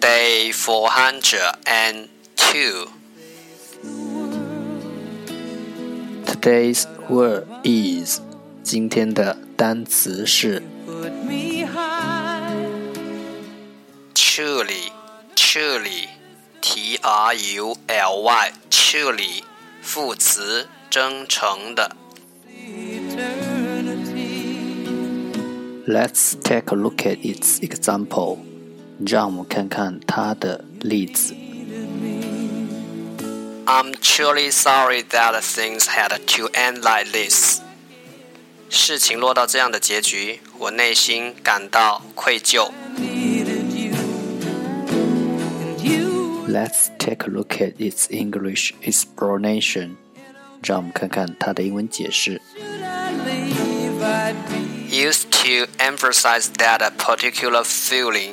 Day 402 Today's word is 今天的单词是。处理处理 T R U L Y T R U L Y, 处理副词真诚的。Let's take a look at its example. 让我们看看他的例子。I'm truly sorry that things had to end like this。事情落到这样的结局，我内心感到愧疚。Let's take a look at its English explanation。让我们看看它的英文解释。Used to emphasize that a particular feeling。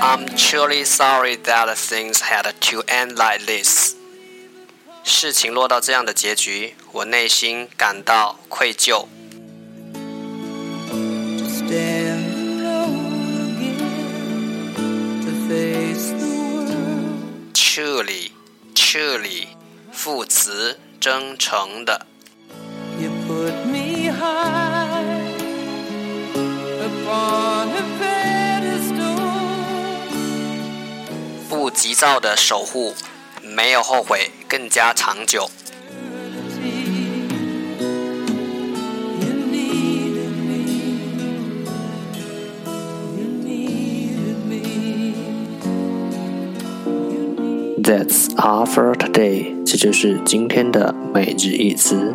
I'm truly sorry that things had to end like this。事情落到这样的结局，我内心感到愧疚。Truly, truly，副词，真诚的。You put 不急躁的守护，没有后悔，更加长久。That's all for today。这就是今天的每日一词。